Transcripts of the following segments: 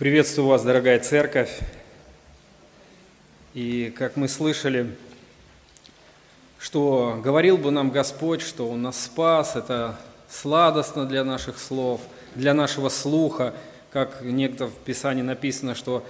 Приветствую вас, дорогая церковь. И как мы слышали, что говорил бы нам Господь, что Он нас спас, это сладостно для наших слов, для нашего слуха, как некто в Писании написано, что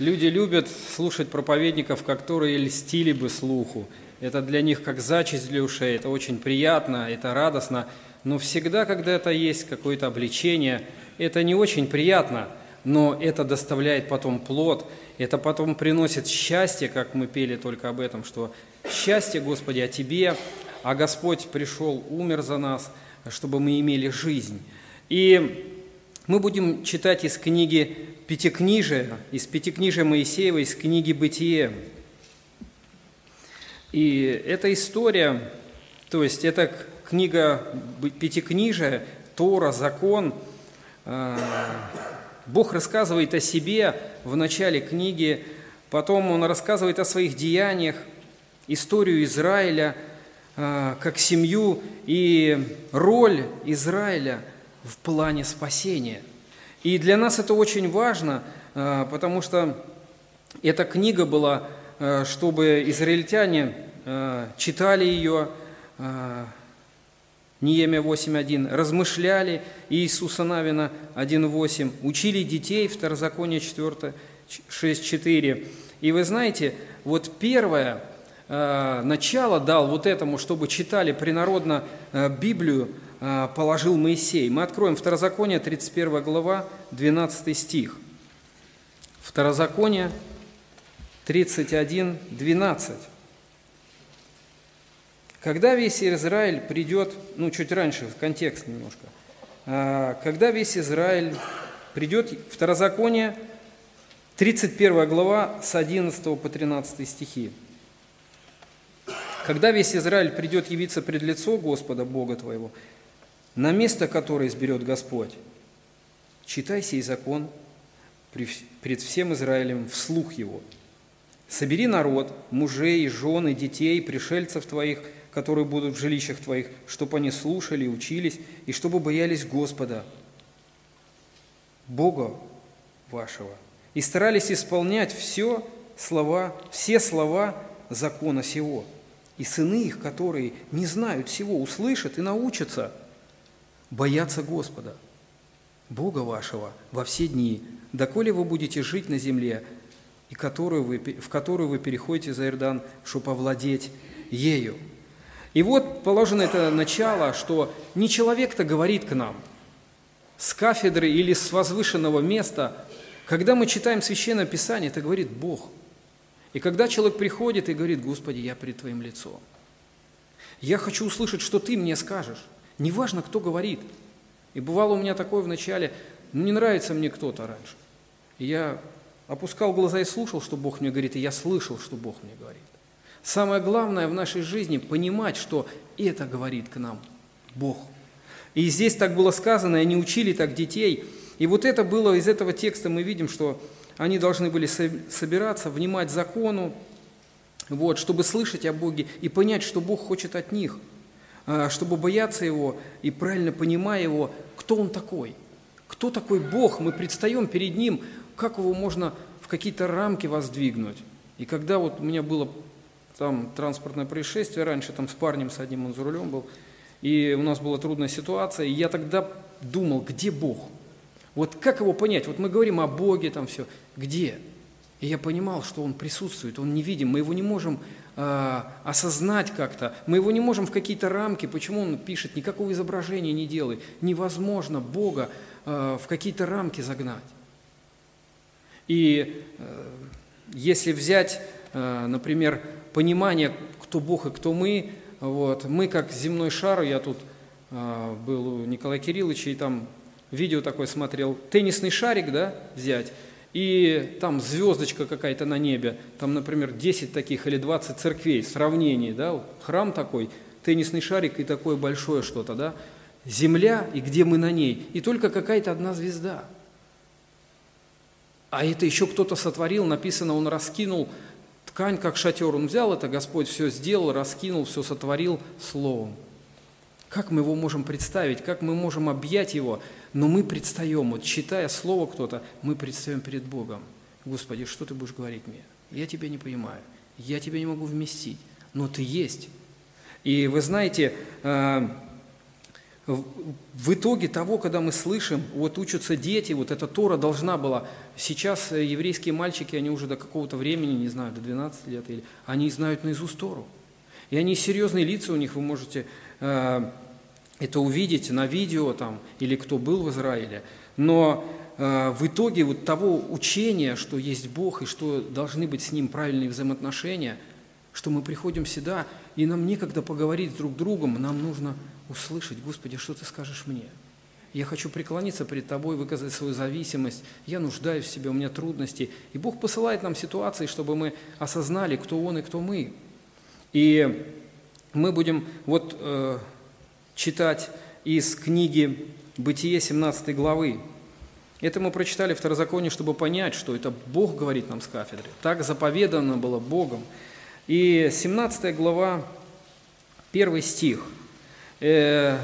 люди любят слушать проповедников, которые льстили бы слуху. Это для них как зачесть для ушей, это очень приятно, это радостно, но всегда, когда это есть какое-то обличение, это не очень приятно – но это доставляет потом плод, это потом приносит счастье, как мы пели только об этом, что счастье, Господи, о Тебе, а Господь пришел, умер за нас, чтобы мы имели жизнь. И мы будем читать из книги Пятикнижия, из Пятикнижия Моисеева, из книги «Бытие». И эта история, то есть эта книга Пятикнижия, Тора, закон, э, Бог рассказывает о себе в начале книги, потом Он рассказывает о своих деяниях, историю Израиля а, как семью и роль Израиля в плане спасения. И для нас это очень важно, а, потому что эта книга была, а, чтобы израильтяне читали ее, Ниемия 8.1, размышляли Иисуса Навина 1.8, учили детей, Второзаконие 4, 6.4. И вы знаете, вот первое э, начало дал вот этому, чтобы читали принародно э, Библию, э, положил Моисей. Мы откроем Второзаконие, 31 глава, 12 стих. Второзаконие 31, 12. Когда весь Израиль придет, ну чуть раньше, контекст немножко, а, когда весь Израиль придет, Второзаконие, 31 глава с 11 по 13 стихи. Когда весь Израиль придет явиться пред лицо Господа, Бога твоего, на место, которое изберет Господь, читай сей закон пред всем Израилем вслух его. Собери народ, мужей, жены, детей, пришельцев твоих – которые будут в жилищах твоих, чтобы они слушали учились, и чтобы боялись Господа, Бога вашего, и старались исполнять все слова, все слова закона сего. И сыны их, которые не знают всего, услышат и научатся бояться Господа, Бога вашего, во все дни, доколе вы будете жить на земле, и которую вы, в которую вы переходите за Иордан, чтобы овладеть ею. И вот положено это начало, что не человек-то говорит к нам с кафедры или с возвышенного места. Когда мы читаем Священное Писание, это говорит Бог. И когда человек приходит и говорит, Господи, я пред Твоим лицом, я хочу услышать, что Ты мне скажешь. Неважно, кто говорит. И бывало у меня такое в начале, ну не нравится мне кто-то раньше. И я опускал глаза и слушал, что Бог мне говорит, и я слышал, что Бог мне говорит. Самое главное в нашей жизни – понимать, что это говорит к нам Бог. И здесь так было сказано, и они учили так детей. И вот это было, из этого текста мы видим, что они должны были собираться, внимать закону, вот, чтобы слышать о Боге и понять, что Бог хочет от них, а, чтобы бояться Его и правильно понимая Его, кто Он такой, кто такой Бог, мы предстаем перед Ним, как Его можно в какие-то рамки воздвигнуть. И когда вот у меня было там транспортное происшествие раньше, там с парнем с одним он за рулем был, и у нас была трудная ситуация, и я тогда думал, где Бог? Вот как его понять? Вот мы говорим о Боге, там все, где? И я понимал, что Он присутствует, Он невидим, мы его не можем э, осознать как-то, мы его не можем в какие-то рамки, почему Он пишет, никакого изображения не делай, невозможно Бога э, в какие-то рамки загнать. И э, если взять, э, например, понимание, кто Бог и кто мы. Вот. Мы как земной шар, я тут а, был у Николая Кирилловича, и там видео такое смотрел, теннисный шарик, да, взять, и там звездочка какая-то на небе, там, например, 10 таких или 20 церквей, сравнение, да, храм такой, теннисный шарик и такое большое что-то, да, земля, и где мы на ней, и только какая-то одна звезда. А это еще кто-то сотворил, написано, он раскинул ткань, как шатер. Он взял это, Господь все сделал, раскинул, все сотворил словом. как мы его можем представить, как мы можем объять его, но мы предстаем, вот читая слово кто-то, мы предстаем перед Богом. Господи, что ты будешь говорить мне? Я тебя не понимаю, я тебя не могу вместить, но ты есть. И вы знаете, э, в итоге того, когда мы слышим, вот учатся дети, вот эта Тора должна была, сейчас еврейские мальчики, они уже до какого-то времени, не знаю, до 12 лет, или, они знают наизусть Тору. И они серьезные лица у них, вы можете э, это увидеть на видео там, или кто был в Израиле. Но э, в итоге вот того учения, что есть Бог и что должны быть с Ним правильные взаимоотношения, что мы приходим сюда, и нам некогда поговорить друг с другом, нам нужно услышать, Господи, что Ты скажешь мне? Я хочу преклониться перед Тобой, выказать свою зависимость. Я нуждаюсь в себе, у меня трудности. И Бог посылает нам ситуации, чтобы мы осознали, кто Он и кто мы. И мы будем вот э, читать из книги «Бытие» 17 главы. Это мы прочитали в Второзаконии, чтобы понять, что это Бог говорит нам с кафедры. Так заповедано было Богом. И 17 глава, первый стих – Э,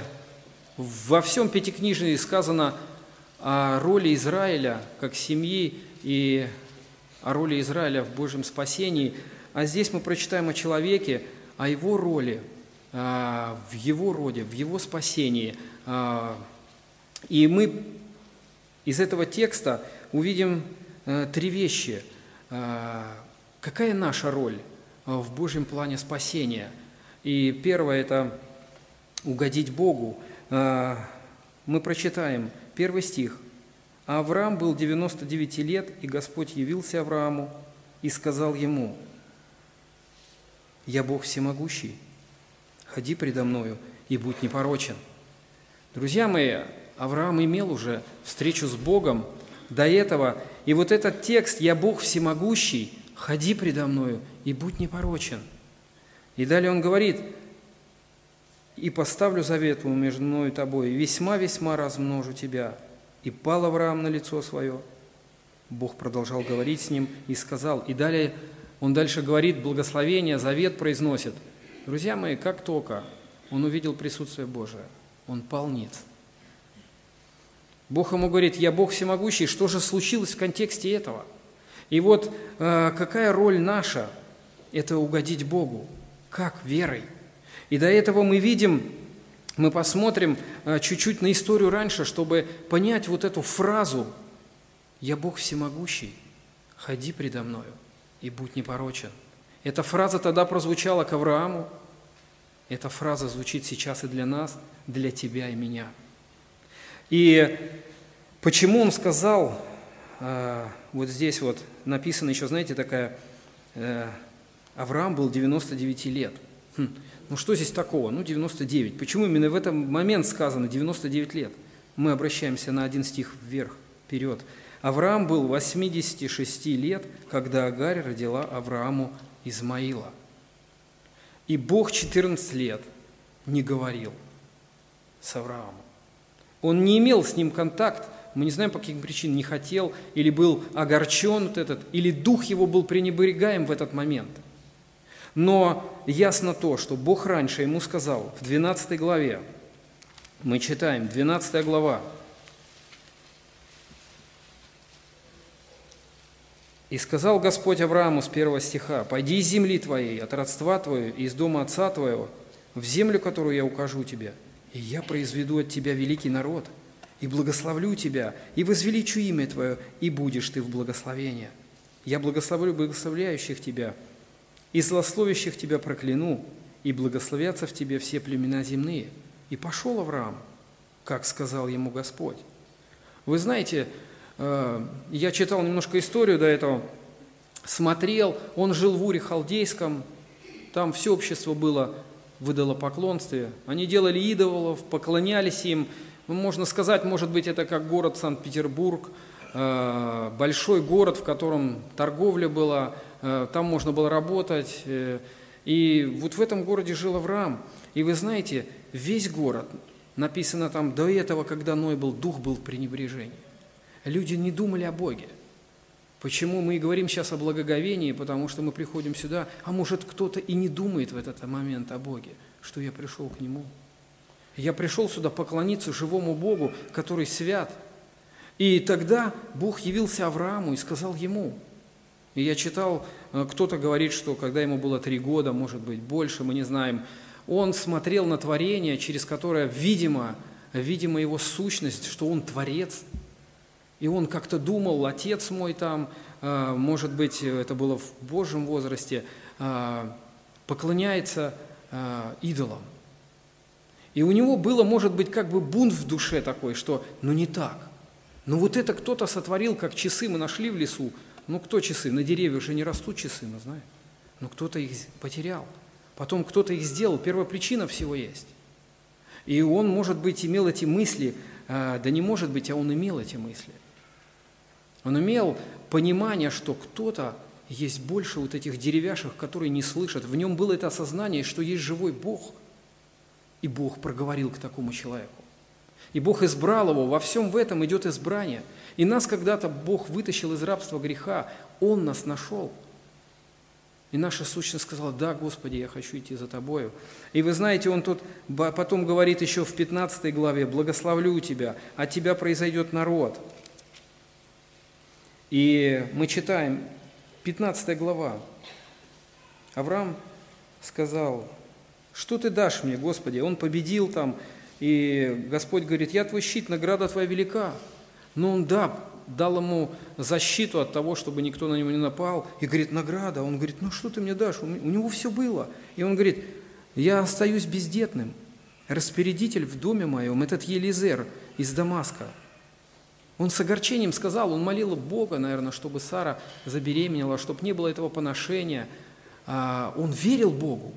во всем Пятикнижии сказано о роли Израиля как семьи и о роли Израиля в Божьем спасении. А здесь мы прочитаем о человеке, о его роли, а, в его роде, в его спасении. А, и мы из этого текста увидим э, три вещи. А, какая наша роль в Божьем плане спасения? И первое – это угодить Богу. А, мы прочитаем первый стих. Авраам был 99 лет, и Господь явился Аврааму и сказал ему, «Я Бог всемогущий, ходи предо мною и будь непорочен». Друзья мои, Авраам имел уже встречу с Богом до этого, и вот этот текст «Я Бог всемогущий, ходи предо мною и будь непорочен». И далее он говорит – и поставлю завет между мною и тобой, и весьма-весьма размножу тебя». И пал Авраам на лицо свое. Бог продолжал говорить с ним и сказал, и далее он дальше говорит, благословение, завет произносит. Друзья мои, как только он увидел присутствие Божие, он пал. Бог ему говорит, я Бог всемогущий, что же случилось в контексте этого? И вот э, какая роль наша – это угодить Богу. Как? Верой. И до этого мы видим, мы посмотрим э, чуть-чуть на историю раньше, чтобы понять вот эту фразу «Я Бог всемогущий, ходи предо мною и будь непорочен». Эта фраза тогда прозвучала к Аврааму, эта фраза звучит сейчас и для нас, для тебя и меня. И почему он сказал, э, вот здесь вот написано еще, знаете, такая, э, Авраам был 99 лет. Хм, ну что здесь такого? Ну 99. Почему именно в этот момент сказано 99 лет? Мы обращаемся на один стих вверх, вперед. Авраам был 86 лет, когда Агарь родила Аврааму Измаила. И Бог 14 лет не говорил с Авраамом. Он не имел с ним контакт, мы не знаем, по каким причинам не хотел, или был огорчен вот этот, или дух его был пренебрегаем в этот момент – но ясно то, что Бог раньше ему сказал в 12 главе, мы читаем, 12 глава, «И сказал Господь Аврааму с первого стиха, «Пойди из земли твоей, от родства твоего и из дома отца твоего, в землю, которую я укажу тебе, и я произведу от тебя великий народ, и благословлю тебя, и возвеличу имя твое, и будешь ты в благословении. Я благословлю благословляющих тебя, и злословящих тебя прокляну, и благословятся в тебе все племена земные. И пошел Авраам, как сказал ему Господь. Вы знаете, э, я читал немножко историю до этого, смотрел, он жил в Уре Халдейском, там все общество было в идолопоклонстве. Они делали идолов, поклонялись им. Можно сказать, может быть, это как город Санкт-Петербург, э, большой город, в котором торговля была, там можно было работать. Э, и вот в этом городе жил Авраам. И вы знаете, весь город, написано там, до этого, когда Ной был, дух был в пренебрежении. Люди не думали о Боге. Почему мы и говорим сейчас о благоговении? Потому что мы приходим сюда, а может кто-то и не думает в этот момент о Боге, что я пришел к Нему. Я пришел сюда поклониться живому Богу, который свят. И тогда Бог явился Аврааму и сказал ему. И я читал, э, кто-то говорит, что когда ему было три года, может быть, больше, мы не знаем, он смотрел на творение, через которое, видимо, видимо его сущность, что он творец. И он как-то думал, отец мой там, э, может быть, это было в Божьем возрасте, э, поклоняется идолам. И у него было, может быть, как бы бунт в душе такой, что ну не так. Ну вот это кто-то сотворил, как часы мы нашли в лесу. Ну кто часы? На деревьях же не растут часы, мы знаем. Но кто-то их потерял. Потом кто-то их сделал. Первопричина всего есть. И он, может быть, имел эти мысли, а, да не может быть, а он имел эти мысли. Он имел понимание, что кто-то есть больше вот этих деревяшек, которые не слышат. В нем было это осознание, что есть живой Бог – и Бог проговорил к такому человеку. И Бог избрал его, во всем в этом идет избрание. И нас когда-то Бог вытащил из рабства греха, Он нас нашел. И наша сущность сказала, да, Господи, я хочу идти за Тобою. И вы знаете, он тут потом говорит еще в 15 главе, благословлю Тебя, от Тебя произойдет народ. И мы читаем, 15 глава. Авраам сказал, что ты дашь мне, Господи? Он победил там, и Господь говорит, я твой щит, награда твоя велика. Но он, да, дал ему защиту от того, чтобы никто на него не напал, и говорит, награда. Он говорит, ну что ты мне дашь? У него все было. И он говорит, я остаюсь бездетным. Распорядитель в доме моем, этот Елизер из Дамаска. Он с огорчением сказал, он молил Бога, наверное, чтобы Сара забеременела, чтобы не было этого поношения. А, он верил Богу.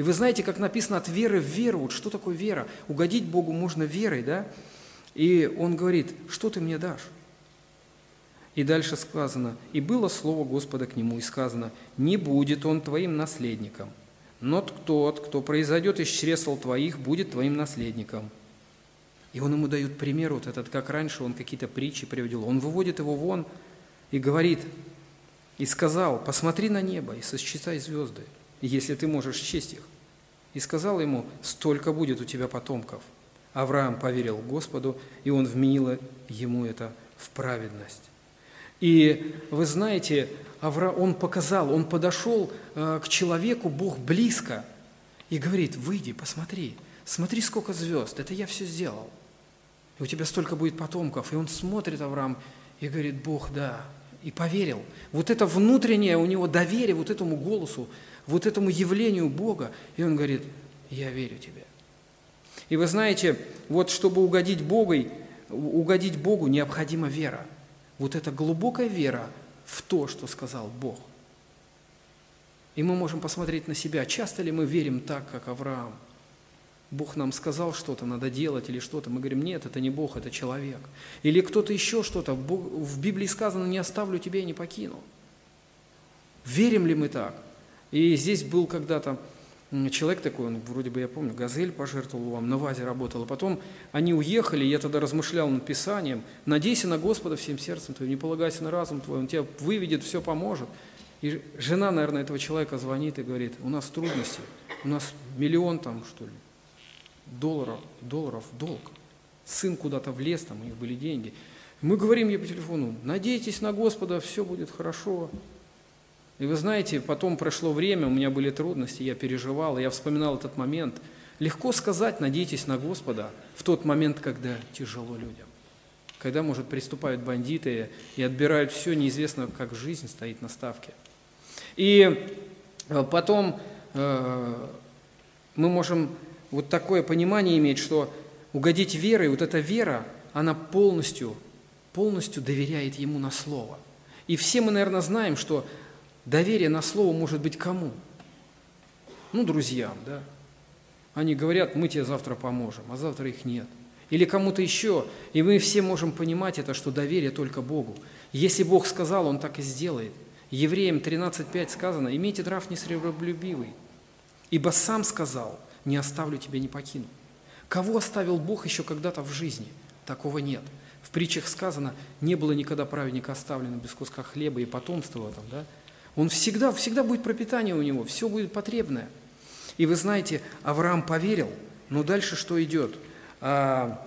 И вы знаете, как написано от веры в веру. Вот что такое вера? Угодить Богу можно верой, да? И он говорит, что ты мне дашь? И дальше сказано, и было слово Господа к нему, и сказано, не будет он твоим наследником, но тот, кто произойдет из чресл твоих, будет твоим наследником. И он ему дает пример вот этот, как раньше он какие-то притчи приводил. Он выводит его вон и говорит, и сказал, посмотри на небо и сосчитай звезды, если ты можешь счесть их. И сказал ему, столько будет у тебя потомков. Авраам поверил Господу, и он вменил ему это в праведность. И вы знаете, Авра... он показал, он подошел э, к человеку, Бог близко, и говорит, выйди, посмотри, смотри, сколько звезд, это я все сделал. И у тебя столько будет потомков. И он смотрит, Авраам, и говорит, Бог, да, и поверил. Вот это внутреннее у него доверие вот этому голосу, вот этому явлению Бога, и он говорит, я верю тебе. И вы знаете, вот чтобы угодить Богу, угодить Богу необходима вера. Вот эта глубокая вера в то, что сказал Бог. И мы можем посмотреть на себя, часто ли мы верим так, как Авраам. Бог нам сказал что-то, надо делать или что-то. Мы говорим, нет, это не Бог, это человек. Или кто-то еще что-то. В Библии сказано, не оставлю тебя и не покину. Верим ли мы так? И здесь был когда-то человек такой, он вроде бы, я помню, «Газель» пожертвовал вам, на ВАЗе работал. А потом они уехали, я тогда размышлял над Писанием. «Надейся на Господа всем сердцем твоим, не полагайся на разум твой, Он тебя выведет, все поможет». И жена, наверное, этого человека звонит и говорит, у нас трудности, у нас миллион там, что ли, долларов, долларов долг. Сын куда-то влез, там у них были деньги. Мы говорим ей по телефону, надейтесь на Господа, все будет хорошо. И вы знаете, потом прошло время, у меня были трудности, я переживал, я вспоминал этот момент. Легко сказать, надейтесь на Господа в тот момент, когда тяжело людям. Когда, может, приступают бандиты и отбирают все, неизвестно, как жизнь стоит на ставке. И э, потом э, мы можем вот такое понимание иметь, что угодить верой, вот эта вера, она полностью, полностью доверяет Ему на Слово. И все мы, наверное, знаем, что Доверие на слово может быть кому? Ну, друзьям, да. Они говорят, мы тебе завтра поможем, а завтра их нет. Или кому-то еще. И мы все можем понимать это, что доверие только Богу. Если Бог сказал, Он так и сделает. Евреям 13.5 сказано, имейте нрав несребролюбивый, ибо сам сказал, не оставлю тебя, не покину. Кого оставил Бог еще когда-то в жизни? Такого нет. В притчах сказано, не было никогда праведника оставлено без куска хлеба и потомства этом, да? Он всегда, всегда будет пропитание у него, все будет потребное. И вы знаете, Авраам поверил, Но дальше что идет? А,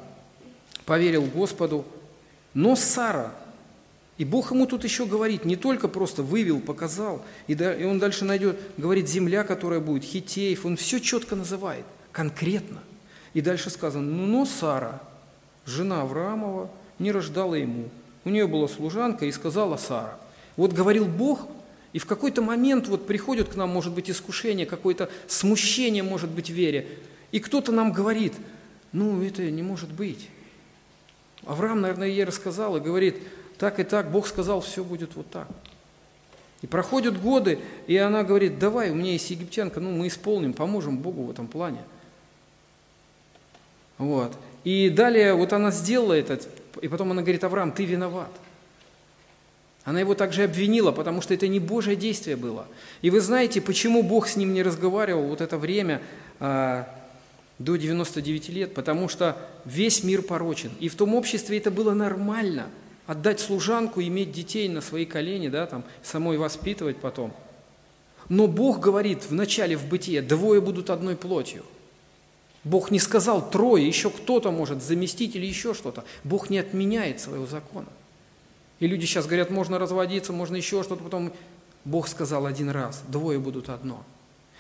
поверил Господу, но Сара, и Бог ему тут еще говорит, не только просто вывел, показал, и, он дальше найдет, говорит, земля, которая будет, Хитеев, он все четко называет, конкретно. И дальше сказано, ну, но Сара, жена Авраамова, не рождала ему. У нее была служанка, и сказала Сара. Вот говорил Бог, и в какой-то момент вот приходит к нам, может быть, искушение, какое-то смущение, может быть, в вере. И кто-то нам говорит, ну, это не может быть. Авраам, наверное, ей рассказал и говорит, так и так, Бог сказал, все будет вот так. И проходят годы, и она говорит, давай, у меня есть египтянка, ну, мы исполним, поможем Богу в этом плане. Вот. И далее вот она сделала это, и потом она говорит, Авраам, ты виноват. Она его также обвинила, потому что это не Божье действие было. И вы знаете, почему Бог с ним не разговаривал вот это время а, до 99 лет? Потому что весь мир порочен. И в том обществе это было нормально. Отдать служанку, иметь детей на свои колени, да, там, самой воспитывать потом. Но Бог говорит в начале в бытие, двое будут одной плотью. Бог не сказал трое, еще кто-то может заместить или еще что-то. Бог не отменяет своего закона. И люди сейчас говорят, можно разводиться, можно еще что-то, потом Бог сказал один раз, двое будут одно.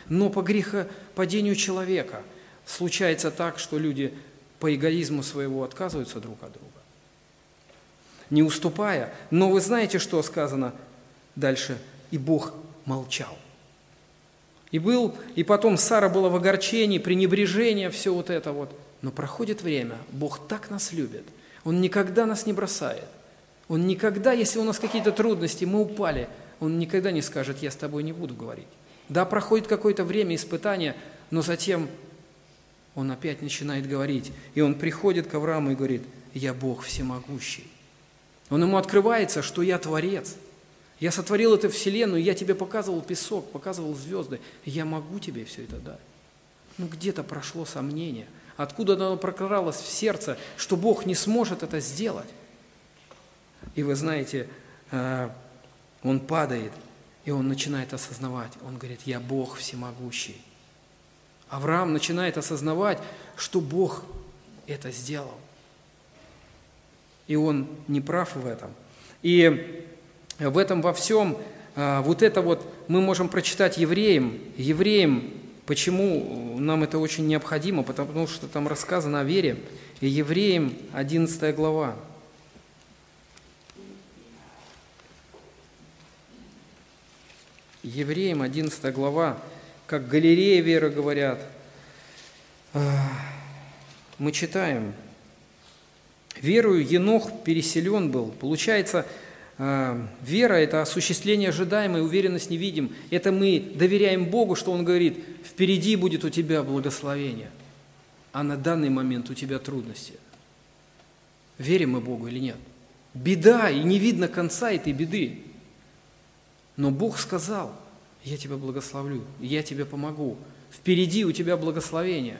Но по грехопадению человека случается так, что люди по эгоизму своего отказываются друг от друга, не уступая. Но вы знаете, что сказано дальше? И Бог молчал. И был, и потом Сара была в огорчении, пренебрежение, все вот это вот. Но проходит время, Бог так нас любит, Он никогда нас не бросает – он никогда, если у нас какие-то трудности, мы упали, он никогда не скажет, я с тобой не буду говорить. Да, проходит какое-то время испытания, но затем он опять начинает говорить. И он приходит к Аврааму и говорит, я Бог всемогущий. Он ему открывается, что я Творец. Я сотворил эту вселенную, я тебе показывал песок, показывал звезды. Я могу тебе все это дать. Ну где-то прошло сомнение. Откуда оно прокралось в сердце, что Бог не сможет это сделать? И вы знаете, э, он падает, и он начинает осознавать. Он говорит, я Бог всемогущий. Авраам начинает осознавать, что Бог это сделал. И он не прав в этом. И в этом во всем, э, вот это вот мы можем прочитать евреям. Евреям, почему нам это очень необходимо? Потому что там рассказано о вере. И евреям 11 глава. Евреям 11 глава, как галерея веры говорят, мы читаем, верою Енох переселен был. Получается, а, вера – это осуществление ожидаемой, уверенность не видим. Это мы доверяем Богу, что Он говорит, впереди будет у тебя благословение, а на данный момент у тебя трудности. Верим мы Богу или нет? Беда, и не видно конца этой беды. Но Бог сказал, я тебя благословлю, я тебе помогу, впереди у тебя благословение.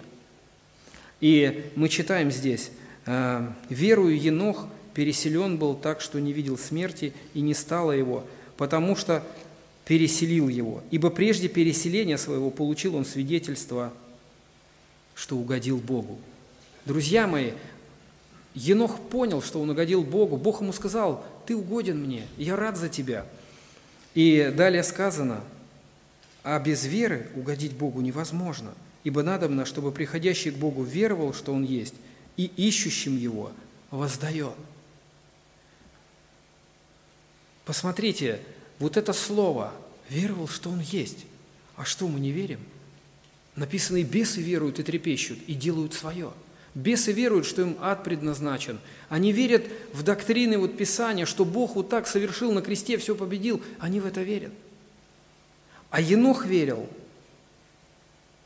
И мы читаем здесь, «Э, «Верую Енох переселен был так, что не видел смерти, и не стало его, потому что переселил его. Ибо прежде переселения своего получил он свидетельство, что угодил Богу». Друзья мои, Енох понял, что он угодил Богу. Бог ему сказал, ты угоден мне, я рад за тебя – и далее сказано, а без веры угодить Богу невозможно, ибо надобно, чтобы приходящий к Богу веровал, что Он есть, и ищущим Его воздает. Посмотрите, вот это слово «веровал, что Он есть». А что, мы не верим? Написано, и бесы веруют и трепещут, и делают свое – Бесы веруют, что им ад предназначен. Они верят в доктрины вот Писания, что Бог вот так совершил на кресте, все победил. Они в это верят. А Енох верил,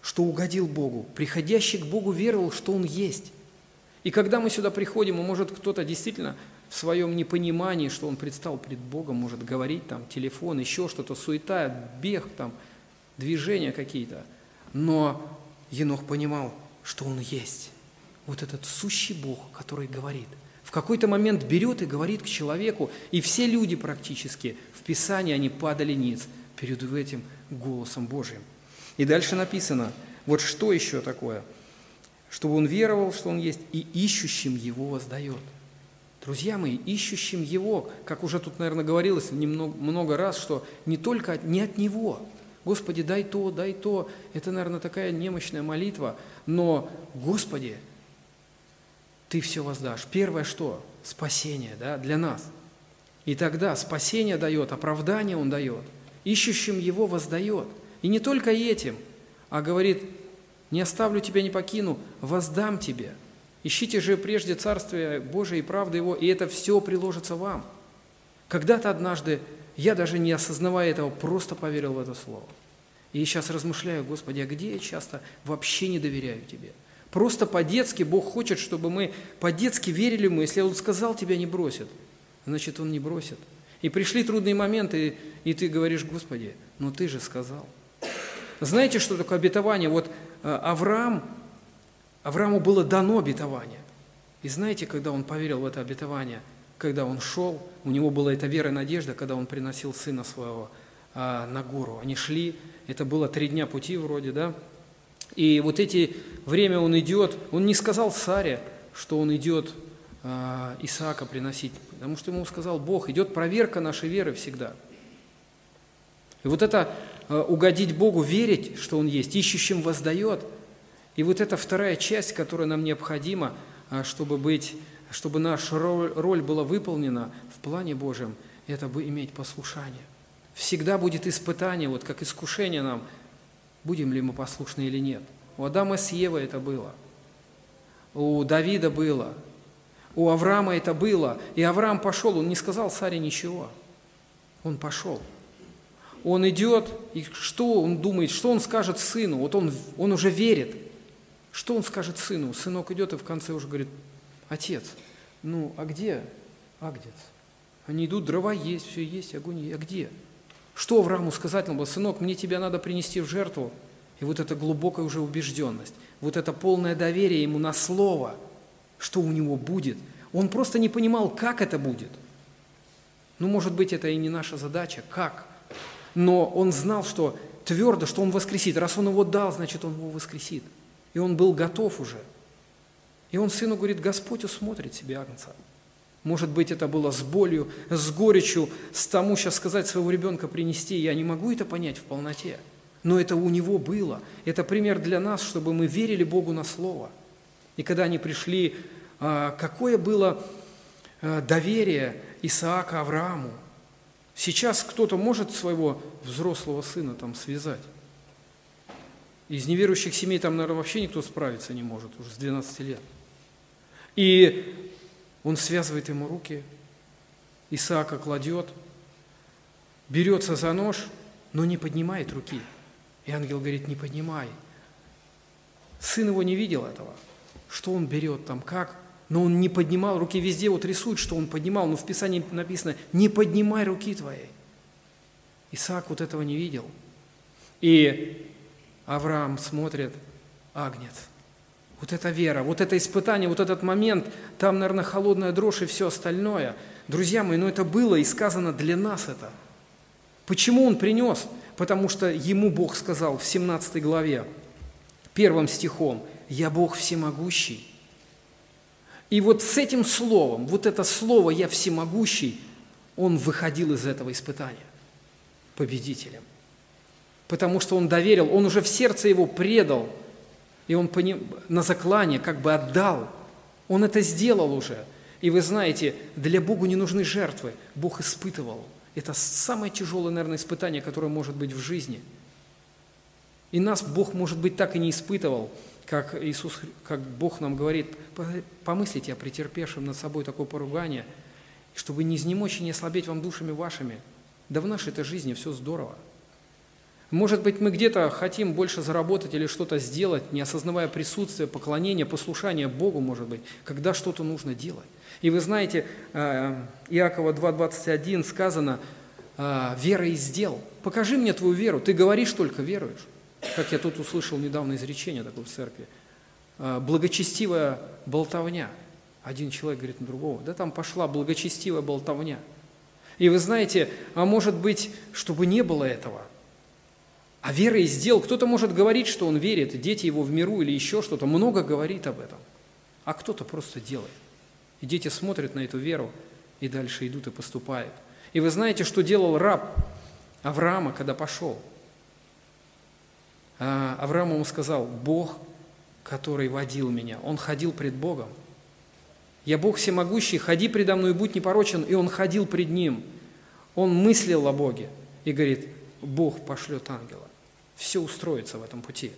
что угодил Богу. Приходящий к Богу веровал, что Он есть. И когда мы сюда приходим, и может кто-то действительно в своем непонимании, что он предстал пред Богом, может говорить там телефон, еще что-то, суета, бег там, движения какие-то. Но Енох понимал, что он есть вот этот сущий Бог, который говорит. В какой-то момент берет и говорит к человеку, и все люди практически в Писании, они падали ниц перед этим голосом Божьим. И дальше написано, вот что еще такое. Чтобы он веровал, что он есть, и ищущим его воздает. Друзья мои, ищущим Его, как уже тут, наверное, говорилось немного, много раз, что не только от, не от Него. Господи, дай то, дай то. Это, наверное, такая немощная молитва. Но, Господи, Ты все воздашь. Первое что? Спасение да, для нас. И тогда спасение дает, оправдание Он дает. Ищущим Его воздает. И не только этим, а говорит, не оставлю тебя, не покину, воздам тебе – Ищите же прежде Царствие Божие и правды Его, и это все приложится вам. Когда-то однажды, я даже не осознавая этого, просто поверил в это слово. И сейчас размышляю, Господи, а где я часто вообще не доверяю Тебе? Просто по-детски Бог хочет, чтобы мы по-детски верили ему. Если Он сказал, тебя не бросит, значит, Он не бросит. И пришли трудные моменты, и ты говоришь, Господи, ну Ты же сказал. Знаете, что такое обетование? Вот Авраам, Аврааму было дано обетование. И знаете, когда он поверил в это обетование, когда он шел, у него была эта вера и надежда, когда он приносил сына своего а, на гору. Они шли, это было три дня пути вроде, да? И вот эти время он идет, он не сказал Саре, что он идет а, Исаака приносить, потому что ему сказал Бог, идет проверка нашей веры всегда. И вот это угодить Богу, верить, что Он есть, ищущим воздает – и вот эта вторая часть, которая нам необходима, а, чтобы, быть, чтобы наша роль была выполнена в плане Божьем, это бы иметь послушание. Всегда будет испытание, вот как искушение нам, будем ли мы послушны или нет. У Адама с Евой это было, у Давида было, у Авраама это было. И Авраам пошел, он не сказал Саре ничего. Он пошел. Он идет, и что он думает, что он скажет сыну? Вот он, он уже верит – что он скажет сыну? Сынок идет и в конце уже говорит, отец, ну а где Агдец? Они идут, дрова есть, все есть, огонь есть. А где? Что Аврааму сказать надо было? Сынок, мне тебя надо принести в жертву. И вот эта глубокая уже убежденность, вот это полное доверие ему на слово, что у него будет. Он просто не понимал, как это будет. Ну, может быть, это и не наша задача, как. Но он знал, что твердо, что он воскресит. Раз он его дал, значит, он его воскресит. И он был готов уже. И он сыну говорит, Господь усмотрит себе агнца. Может быть, это было с болью, с горечью, с тому сейчас сказать своего ребенка принести. Я не могу это понять в полноте. Но это у него было. Это пример для нас, чтобы мы верили Богу на Слово. И когда они пришли, а, какое было а, доверие Исаака Аврааму. Сейчас кто-то может своего взрослого сына там связать. Из неверующих семей там, наверное, вообще никто справиться не может уже с 12 лет. И он связывает ему руки, Исаака кладет, берется за нож, но не поднимает руки. И ангел говорит, не поднимай. Сын его не видел этого, что он берет там, как, но он не поднимал руки везде, вот рисует, что он поднимал, но в Писании написано, не поднимай руки твоей. Исаак вот этого не видел. И Авраам смотрит, агнец. Вот эта вера, вот это испытание, вот этот момент, там, наверное, холодная дрожь и все остальное. Друзья мои, ну это было и сказано для нас это. Почему он принес? Потому что ему Бог сказал в 17 главе, первым стихом, «Я Бог всемогущий». И вот с этим словом, вот это слово «Я всемогущий», он выходил из этого испытания победителем – потому что он доверил, он уже в сердце его предал, и он на заклане как бы отдал. Он это сделал уже. И вы знаете, для Бога не нужны жертвы. Бог испытывал. Это самое тяжелое, наверное, испытание, которое может быть в жизни. И нас Бог, может быть, так и не испытывал, как Иисус, как Бог нам говорит, помыслите о претерпевшем над собой такое поругание, чтобы не изнемочь и не ослабеть вам душами вашими. Да в нашей-то жизни все здорово – может быть, мы где-то хотим больше заработать или что-то сделать, не осознавая присутствие, поклонения, послушания Богу, может быть, когда что-то нужно делать. И вы знаете, э, Иакова 2.21 сказано, э, вера из дел. Покажи мне твою веру, ты говоришь только, веруешь. Как я тут услышал недавно изречение такое в церкви. Э, благочестивая болтовня. Один человек говорит на другого, да там пошла благочестивая болтовня. И вы знаете, а может быть, чтобы не было этого – А вера из дел, кто-то может говорить, что он верит, дети его в миру или еще что-то, много говорит об этом, а кто-то просто делает. И дети смотрят на эту веру и дальше идут и поступают. И вы знаете, что делал раб Авраама, когда пошел? А Авраам ему сказал, Бог, который водил меня, он ходил пред Богом. Я Бог всемогущий, ходи предо мной, будь непорочен. И он ходил пред ним. Он мыслил о Боге и говорит, Бог пошлет ангела. Все устроится в этом пути.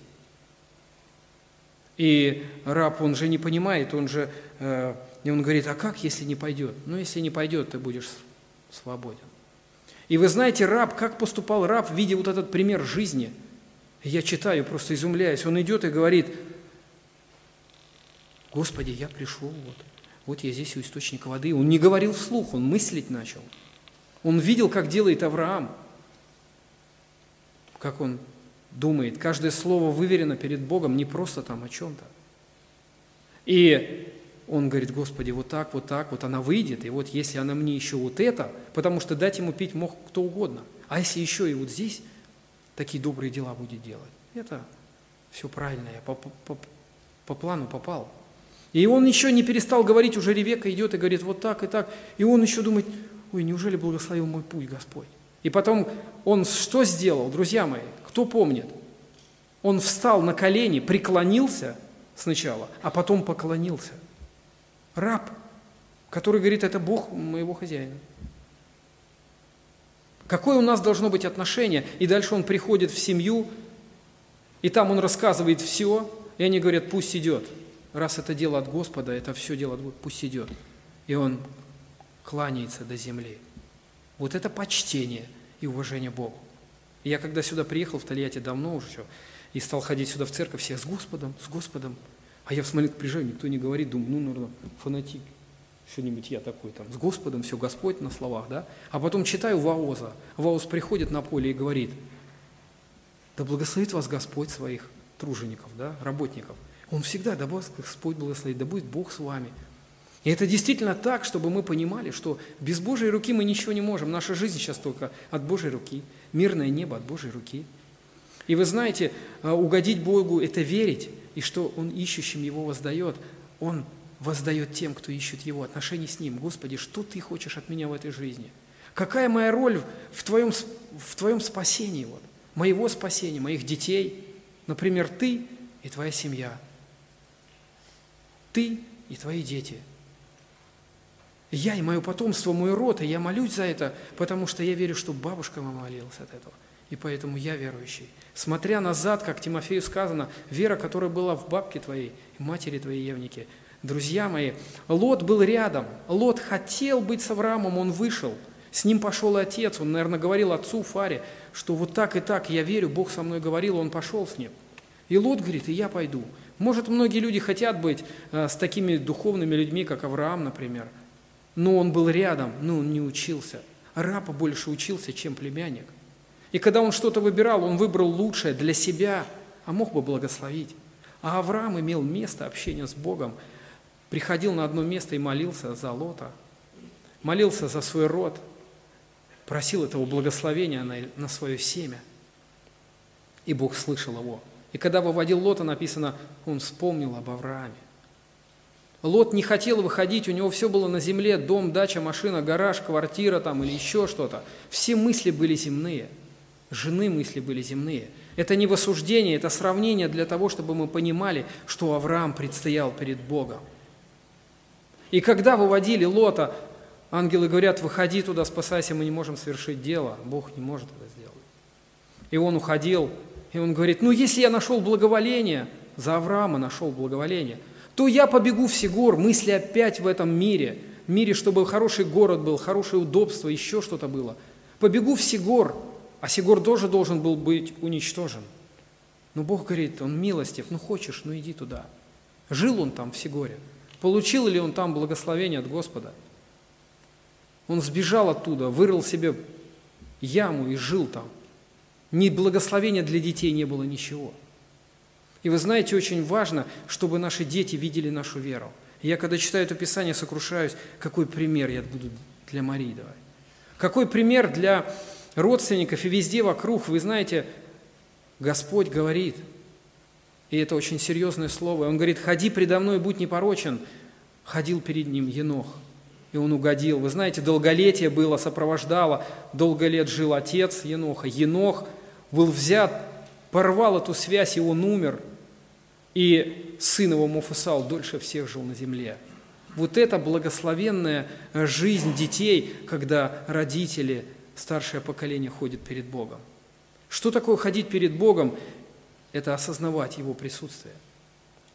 И раб, он же не понимает, он же, э, и он говорит, а как, если не пойдет? Ну, если не пойдет, ты будешь свободен. И вы знаете, раб, как поступал раб, видя вот этот пример жизни. Я читаю, просто изумляюсь. Он идет и говорит, Господи, я пришел, вот, вот я здесь у источника воды. Он не говорил вслух, он мыслить начал. Он видел, как делает Авраам, как он думает. Каждое слово выверено перед Богом, не просто там о чем-то. И он говорит, Господи, вот так, вот так, вот она выйдет, и вот если она мне еще вот это, потому что дать ему пить мог кто угодно, а если еще и вот здесь такие добрые дела будет делать, это все правильно, я по, по, по плану попал. И он еще не перестал говорить, уже Ревека идет и говорит вот так и так, и он еще думает, ой, неужели благословил мой путь Господь? И потом он что сделал, друзья мои, кто помнит? Он встал на колени, преклонился сначала, а потом поклонился – раб, который говорит, это Бог моего хозяина. Какое у нас должно быть отношение? И дальше он приходит в семью, и там он рассказывает все, и они говорят, пусть идет. Раз это дело от Господа, это все дело от Господа, пусть идет. И он кланяется до земли. Вот это почтение и уважение Богу. Я когда сюда приехал, в Тольятти давно уже, и стал ходить сюда в церковь, все с Господом, с Господом, а я в Смоленск приезжаю, никто не говорит, думаю, ну, наверное, фанатик, что-нибудь я такой там, с Господом, все, Господь на словах, да? А потом читаю Ваоза, Ваоз приходит на поле и говорит, да благословит вас Господь своих тружеников, да, работников. Он всегда, да вас Господь благословит, да будет Бог с вами. И это действительно так, чтобы мы понимали, что без Божьей руки мы ничего не можем. Наша жизнь сейчас только от Божьей руки. Мирное небо от Божьей руки. И вы знаете, а, угодить Богу – это верить, и что Он ищущим Его воздает. Он воздает тем, кто ищет Его, отношения с Ним. Господи, что Ты хочешь от меня в этой жизни? Какая моя роль в Твоем, в твоем спасении, вот, моего спасения, моих детей? Например, Ты и Твоя семья. Ты и Твои дети. Я и мое потомство, мой род, и я молюсь за это, потому что я верю, что бабушка моя молилась от этого. И поэтому я верующий. Смотря назад, как Тимофею сказано, вера, которая была в бабке твоей, матери твоей Евнике. Друзья мои, Лот был рядом. Лот хотел быть с Авраамом, он вышел. С ним пошел отец. Он, наверное, говорил отцу Фаре, что вот так и так, я верю, Бог со мной говорил, он пошел с ним. И Лот говорит, и я пойду. Может, многие люди хотят быть э, с такими духовными людьми, как Авраам, например. Но он был рядом, но он не учился. Рапа больше учился, чем племянник. И когда он что-то выбирал, он выбрал лучшее для себя, а мог бы благословить. А Авраам имел место общения с Богом, приходил на одно место и молился за Лота, молился за свой род, просил этого благословения на, на свое семя. И Бог слышал его. И когда выводил Лота, написано, он вспомнил об Аврааме. Лот не хотел выходить, у него все было на земле, дом, дача, машина, гараж, квартира там или еще что-то. Все мысли были земные – жены мысли были земные. Это не в осуждение, это сравнение для того, чтобы мы понимали, что Авраам предстоял перед Богом. И когда выводили Лота, ангелы говорят, выходи туда, спасайся, мы не можем совершить дело. Бог не может это сделать. И он уходил, и он говорит, ну если я нашел благоволение, за Авраама нашел благоволение, то я побегу в Сигор, мысли опять в этом мире, мире, чтобы хороший город был, хорошее удобство, еще что-то было. Побегу в Сигор, а Сигур тоже должен был быть уничтожен. Но Бог говорит, он милостив, ну хочешь, ну иди туда. Жил он там в Сигоре. Получил ли он там благословение от Господа? Он сбежал оттуда, вырыл себе яму и жил там. Ни благословения для детей не было ничего. И вы знаете, очень важно, чтобы наши дети видели нашу веру. я когда читаю это Писание, сокрушаюсь, какой пример я буду для Марии давать. Какой пример для родственников и везде вокруг, вы знаете, Господь говорит, и это очень серьезное слово, Он говорит, ходи предо мной, будь непорочен. Ходил перед ним Енох, и он угодил. Вы знаете, долголетие было, сопровождало, долго лет жил отец Еноха. Енох был взят, порвал эту связь, и он умер. И сын его Муфасал дольше всех жил на земле. Вот это благословенная жизнь детей, когда родители, старшее поколение ходит перед Богом. Что такое ходить перед Богом? Это осознавать Его присутствие.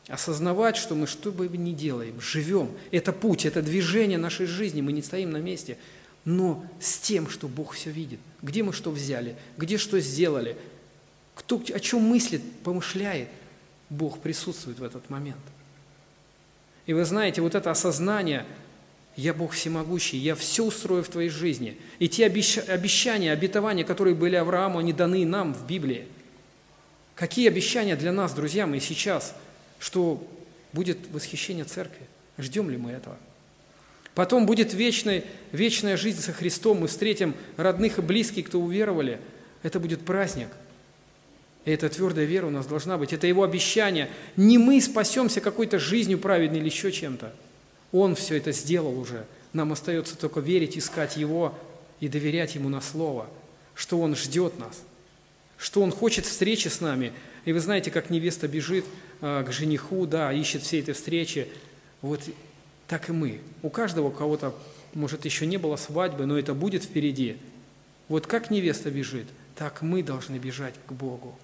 Осознавать, что мы что бы ни делаем, живем. Это путь, это движение нашей жизни, мы не стоим на месте, но с тем, что Бог все видит. Где мы что взяли, где что сделали, кто о чем мыслит, помышляет, Бог присутствует в этот момент. И вы знаете, вот это осознание, я Бог всемогущий, я все устрою в твоей жизни. И те обещания, обетования, которые были Аврааму, они даны нам в Библии. Какие обещания для нас, друзья мои, сейчас, что будет восхищение церкви? Ждем ли мы этого? Потом будет вечная, вечная жизнь со Христом, мы встретим родных и близких, кто уверовали. Это будет праздник – и эта твердая вера у нас должна быть. Это Его обещание. Не мы спасемся какой-то жизнью праведной или еще чем-то. Он все это сделал уже. Нам остается только верить, искать Его и доверять Ему на Слово, что Он ждет нас, что Он хочет встречи с нами. И вы знаете, как невеста бежит а, к жениху, да, ищет все эти встречи. Вот так и мы. У каждого у кого-то, может, еще не было свадьбы, но это будет впереди. Вот как невеста бежит, так мы должны бежать к Богу.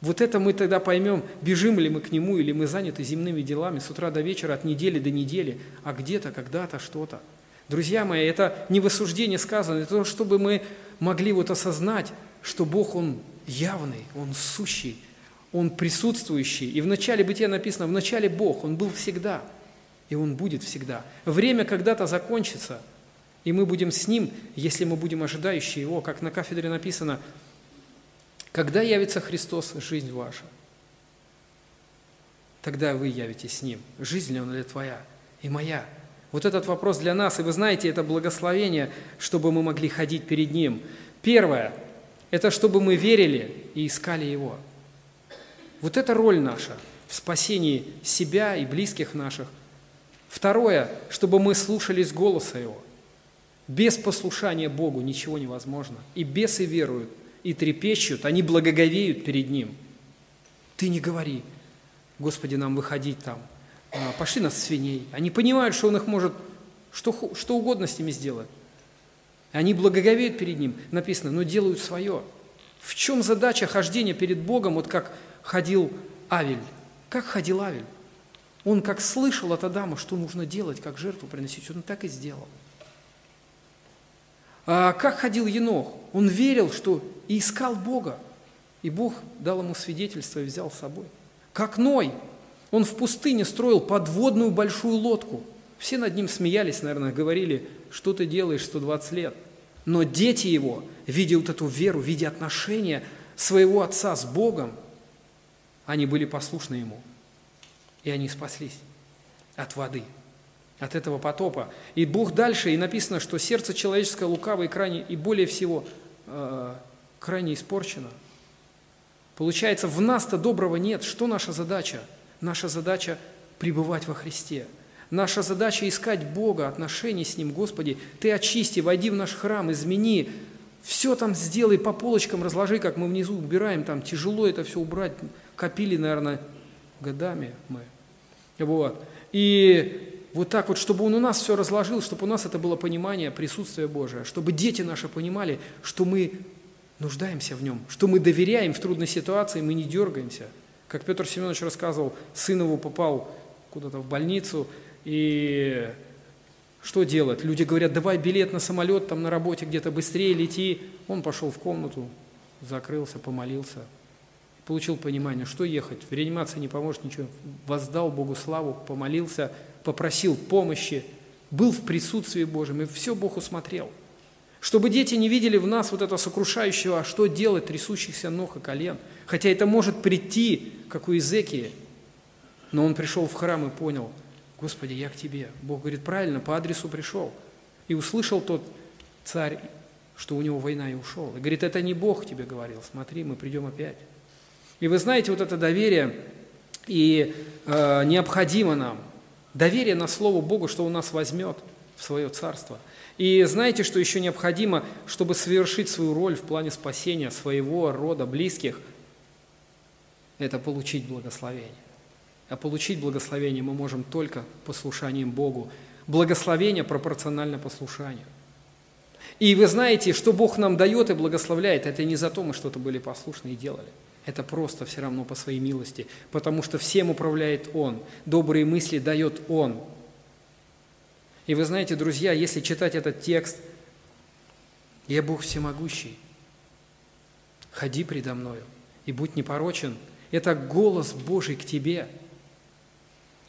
Вот это мы тогда поймем, бежим ли мы к Нему, или мы заняты земными делами с утра до вечера, от недели до недели, а где-то, когда-то, что-то. Друзья мои, это не в осуждении сказано, это то, чтобы мы могли вот осознать, что Бог, Он явный, Он сущий, Он присутствующий. И в начале бытия написано, в начале Бог, Он был всегда, и Он будет всегда. Время когда-то закончится, и мы будем с Ним, если мы будем ожидающие Его, как на кафедре написано – когда явится Христос, жизнь ваша, тогда вы явитесь с Ним. Жизнь ли Он или твоя и моя? Вот этот вопрос для нас, и вы знаете, это благословение, чтобы мы могли ходить перед Ним. Первое – это чтобы мы верили и искали Его. Вот это роль наша в спасении себя и близких наших. Второе – чтобы мы слушались голоса Его. Без послушания Богу ничего невозможно. И бесы веруют, и трепещут, они благоговеют перед Ним. Ты не говори, Господи, нам выходить там, а, пошли нас свиней. Они понимают, что Он их может что, что угодно с ними сделать. Они благоговеют перед Ним, написано, но делают свое. В чем задача хождения перед Богом, вот как ходил Авель? Как ходил Авель? Он как слышал от Адама, что нужно делать, как жертву приносить, он так и сделал. А как ходил Енох? Он верил, что и искал Бога. И Бог дал ему свидетельство и взял с собой. Как Ной. Он в пустыне строил подводную большую лодку. Все над ним смеялись, наверное, говорили, что ты делаешь 120 лет. Но дети его, видя вот эту веру, видя отношения своего отца с Богом, они были послушны ему. И они спаслись от воды – от этого потопа. И Бог дальше, и написано, что сердце человеческое лукаво и крайне, и более всего э, крайне испорчено. Получается, в нас-то доброго нет. Что наша задача? Наша задача пребывать во Христе. Наша задача искать Бога, отношения с Ним. Господи, Ты очисти, войди в наш храм, измени, все там сделай, по полочкам разложи, как мы внизу убираем, там тяжело это все убрать, копили, наверное, годами мы. Вот. И вот так вот, чтобы Он у нас все разложил, чтобы у нас это было понимание присутствия Божия, чтобы дети наши понимали, что мы нуждаемся в Нем, что мы доверяем в трудной ситуации, мы не дергаемся. Как Петр Семенович рассказывал, сын его попал куда-то в больницу, и что делать? Люди говорят, давай билет на самолет, там на работе где-то быстрее лети. Он пошел в комнату, закрылся, помолился, получил понимание, что ехать, в реанимации не поможет ничего. Воздал Богу славу, помолился – попросил помощи, был в присутствии Божьем, и все Бог усмотрел. Чтобы дети не видели в нас вот это сокрушающего, а что делать, трясущихся ног и колен. Хотя это может прийти, как у Изекии. Но он пришел в храм и понял, Господи, я к Тебе. Бог говорит, правильно, по адресу пришел. И услышал тот царь, что у него война и ушел. И говорит, это не Бог тебе говорил, смотри, мы придем опять. И вы знаете, вот это доверие и э, необходимо нам. Доверие на Слово Богу, что Он нас возьмет в свое царство. И знаете, что еще необходимо, чтобы совершить свою роль в плане спасения своего рода, близких? Это получить благословение. А получить благословение мы можем только послушанием Богу. Благословение пропорционально послушанию. И вы знаете, что Бог нам дает и благословляет, это не за то, мы что-то были послушны и делали. Это просто все равно по своей милости, потому что всем управляет Он, добрые мысли дает Он. И вы знаете, друзья, если читать этот текст, «Я Бог всемогущий, ходи предо мною и будь непорочен», это голос Божий к тебе –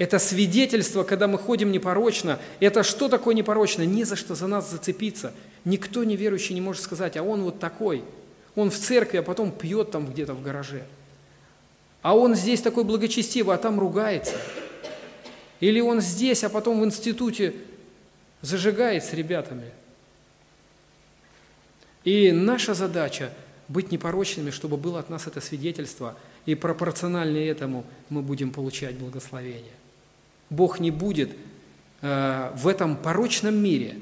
это свидетельство, когда мы ходим непорочно. Это что такое непорочно? Не за что за нас зацепиться. Никто неверующий не может сказать, а он вот такой. Он в церкви, а потом пьет там где-то в гараже. А он здесь такой благочестивый, а там ругается. Или он здесь, а потом в институте зажигает с ребятами. И наша задача быть непорочными, чтобы было от нас это свидетельство, и пропорционально этому мы будем получать благословение. Бог не будет э, в этом порочном мире,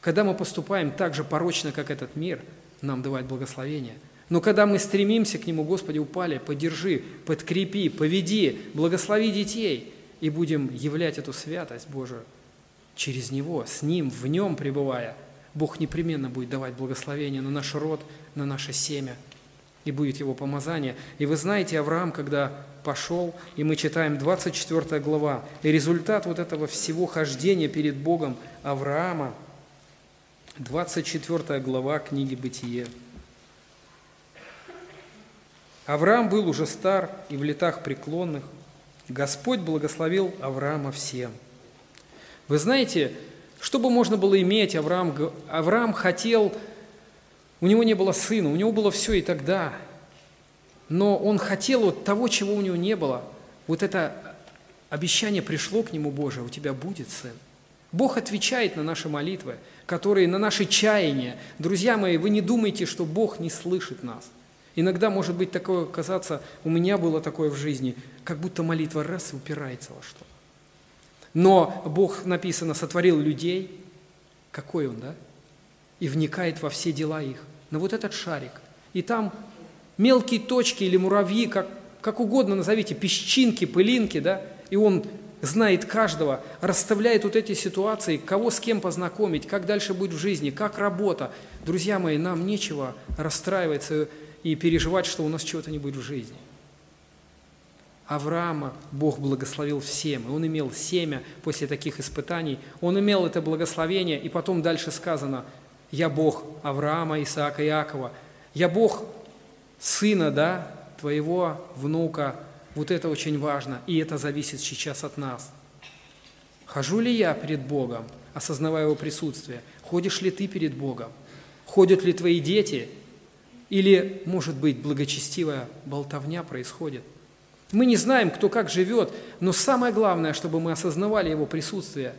когда мы поступаем так же порочно, как этот мир, нам давать благословение. Но когда мы стремимся к Нему, Господи, упали, поддержи, подкрепи, поведи, благослови детей, и будем являть эту святость Божию через Него, с Ним, в Нем пребывая, Бог непременно будет давать благословение на наш род, на наше семя, и будет Его помазание. И вы знаете, Авраам, когда пошел, и мы читаем 24 глава. И результат вот этого всего хождения перед Богом Авраама, 24 глава книги «Бытие». Авраам был уже стар и в летах преклонных. Господь благословил Авраама всем. Вы знаете, что бы можно было иметь, Авраам, Авраам хотел, у него не было сына, у него было все и тогда – но он хотел вот того, чего у него не было. Вот это обещание пришло к нему, Боже, у тебя будет сын. Бог отвечает на наши молитвы, которые на наши чаяния. Друзья мои, вы не думайте, что Бог не слышит нас. Иногда может быть такое казаться, у меня было такое в жизни, как будто молитва раз и упирается во что-то. Но Бог, написано, сотворил людей, какой Он, да? И вникает во все дела их. На вот этот шарик. И там мелкие точки или муравьи, как, как угодно назовите, песчинки, пылинки, да, и он знает каждого, расставляет вот эти ситуации, кого с кем познакомить, как дальше будет в жизни, как работа. Друзья мои, нам нечего расстраиваться и переживать, что у нас чего-то не будет в жизни. Авраама Бог благословил всем, и он имел семя после таких испытаний, он имел это благословение, и потом дальше сказано, «Я Бог Авраама, Исаака Иакова, я Бог сына, да, твоего внука. Вот это очень важно, и это зависит сейчас от нас. Хожу ли я перед Богом, осознавая Его присутствие? Ходишь ли ты перед Богом? Ходят ли твои дети? Или, может быть, благочестивая болтовня происходит? Мы не знаем, кто как живет, но самое главное, чтобы мы осознавали Его присутствие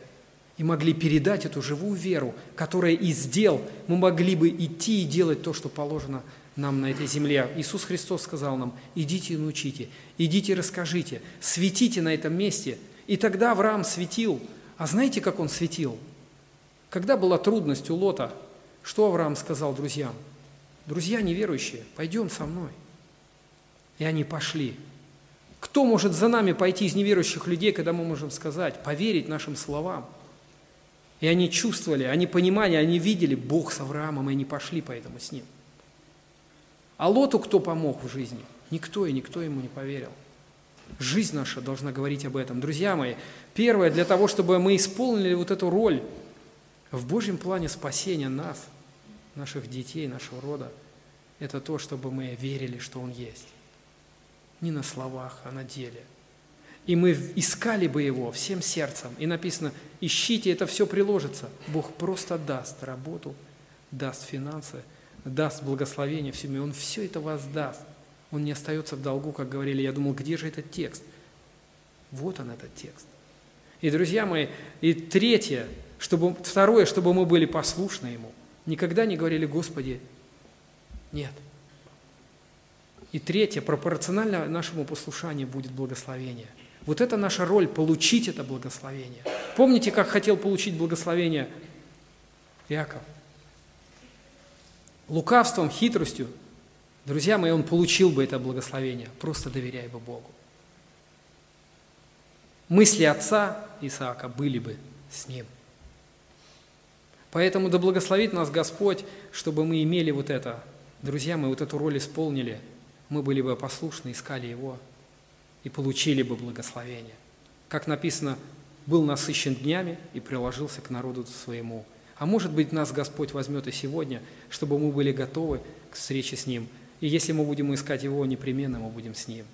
и могли передать эту живую веру, которая из дел мы могли бы идти и делать то, что положено нам на этой земле. Иисус Христос сказал нам, идите и научите, идите и расскажите, светите на этом месте. И тогда Авраам светил. А знаете, как он светил? Когда была трудность у Лота, что Авраам сказал друзьям? Друзья неверующие, пойдем со мной. И они пошли. Кто может за нами пойти из неверующих людей, когда мы можем сказать, поверить нашим словам? И они чувствовали, они понимали, они видели Бог с Авраамом, и они пошли поэтому с ним. А Лоту кто помог в жизни? Никто, и никто ему не поверил. Жизнь наша должна говорить об этом. Друзья мои, первое, для того, чтобы мы исполнили вот эту роль в Божьем плане спасения нас, наших детей, нашего рода, это то, чтобы мы верили, что Он есть. Не на словах, а на деле. И мы искали бы Его всем сердцем. И написано, ищите, это все приложится. Бог просто даст работу, даст финансы – даст благословение в семье, Он все это воздаст. Он не остается в долгу, как говорили. Я думал, где же этот текст? Вот он, этот текст. И, друзья мои, и третье, чтобы, второе, чтобы мы были послушны Ему. Никогда не говорили, Господи, нет. И третье, пропорционально нашему послушанию будет благословение. Вот это наша роль – получить это благословение. Помните, как хотел получить благословение Иаков? Лукавством, хитростью, друзья мои, он получил бы это благословение, просто доверяя бы Богу. Мысли отца Исаака были бы с ним. Поэтому да благословит нас Господь, чтобы мы имели вот это. Друзья, мы вот эту роль исполнили, мы были бы послушны, искали Его и получили бы благословение. Как написано, был насыщен днями и приложился к народу своему. А может быть, нас Господь возьмет и сегодня, чтобы мы были готовы к встрече с Ним. И если мы будем искать Его, непременно мы будем с Ним.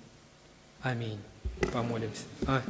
Аминь. Помолимся. А,